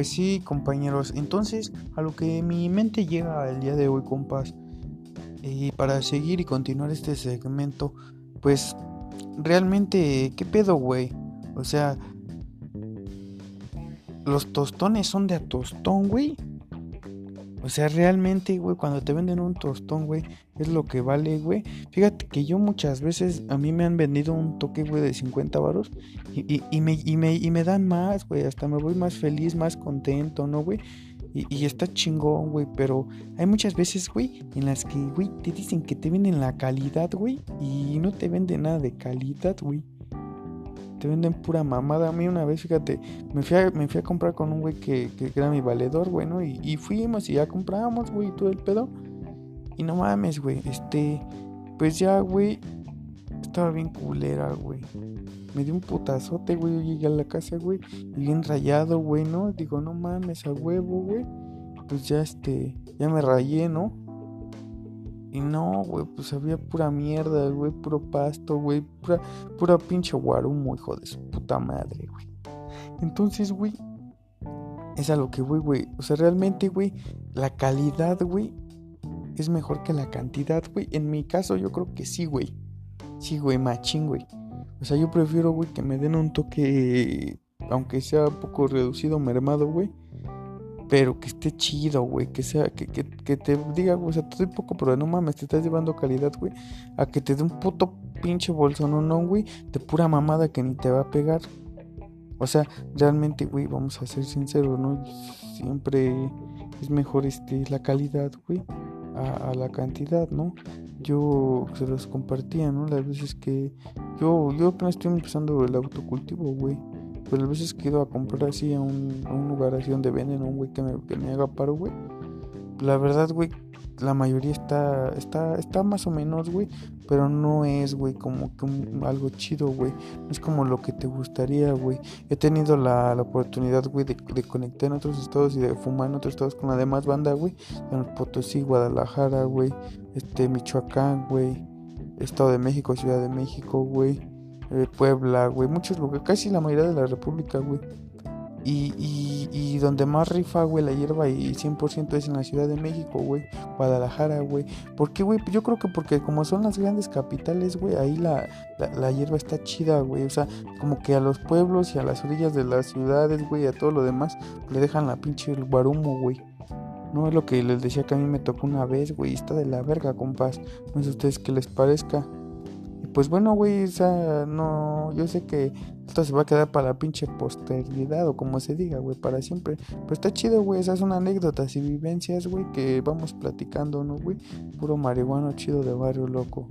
pues sí, compañeros. Entonces, a lo que mi mente llega el día de hoy, compas, y para seguir y continuar este segmento, pues realmente, ¿qué pedo, güey? O sea, los tostones son de a tostón, güey. O sea, realmente, güey, cuando te venden un tostón, güey, es lo que vale, güey. Fíjate que yo muchas veces, a mí me han vendido un toque, güey, de 50 varos y, y, me, y, me, y me dan más, güey. Hasta me voy más feliz, más contento, ¿no, güey? Y, y, está chingón, güey. Pero hay muchas veces, güey, en las que, güey, te dicen que te venden la calidad, güey. Y no te venden nada de calidad, güey te venden pura mamada. A mí una vez, fíjate, me fui a, me fui a comprar con un güey que, que, era mi valedor, güey. Y, y fuimos y ya compramos, güey, todo el pedo. Y no mames, güey, este, pues ya, güey, estaba bien culera, güey. Me dio un putazote, güey. Yo llegué a la casa, güey. Y bien rayado, güey, ¿no? Digo, no mames, a huevo, güey. Pues ya, este, ya me rayé, ¿no? Y no, güey, pues había pura mierda, güey, puro pasto, güey, pura, pura pinche guarumo, hijo de su puta madre, güey. Entonces, güey, es a lo que voy, güey. O sea, realmente, güey, la calidad, güey, es mejor que la cantidad, güey. En mi caso, yo creo que sí, güey. Sí, güey, machín, güey. O sea, yo prefiero, güey, que me den un toque, aunque sea un poco reducido, mermado, güey pero que esté chido, güey, que sea, que, que, que te diga, o sea, te doy poco, pero no mames, te estás llevando calidad, güey, a que te dé un puto pinche bolsón o no, güey, de pura mamada que ni te va a pegar. O sea, realmente, güey, vamos a ser sinceros, ¿no? Siempre es mejor este, la calidad, güey, a, a, la cantidad, ¿no? Yo se los compartía, ¿no? Las veces que yo, yo apenas estoy empezando el autocultivo, güey pues las veces que he a comprar así a un, a lugar así donde venden un güey que me, que me haga paro, güey. La verdad, güey, la mayoría está, está, está más o menos, güey. Pero no es, güey, como que un, algo chido, güey. No es como lo que te gustaría, güey. He tenido la, la oportunidad, güey, de, de, conectar en otros estados y de fumar en otros estados con la demás banda, güey. En Potosí, Guadalajara, güey. Este, Michoacán, güey. Estado de México, Ciudad de México, güey. Puebla, güey, muchos lugares, casi la mayoría de la República, güey. Y, y, y, donde más rifa, güey, la hierba y 100% es en la Ciudad de México, güey, Guadalajara, güey. ¿Por qué, güey? Yo creo que porque como son las grandes capitales, güey, ahí la, la, hierba está chida, güey. O sea, como que a los pueblos y a las orillas de las ciudades, güey, a todo lo demás, le dejan la pinche guarumo, güey. No es lo que les decía que a mí me tocó una vez, güey. Está de la verga, compas. No sé a ustedes qué les parezca pues bueno, güey, o sea, no, yo sé que esto se va a quedar para la pinche posteridad o como se diga, güey, para siempre. Pero está chido, güey, esas son anécdotas y vivencias, güey, que vamos platicando, ¿no, güey? Puro marihuano chido de barrio loco.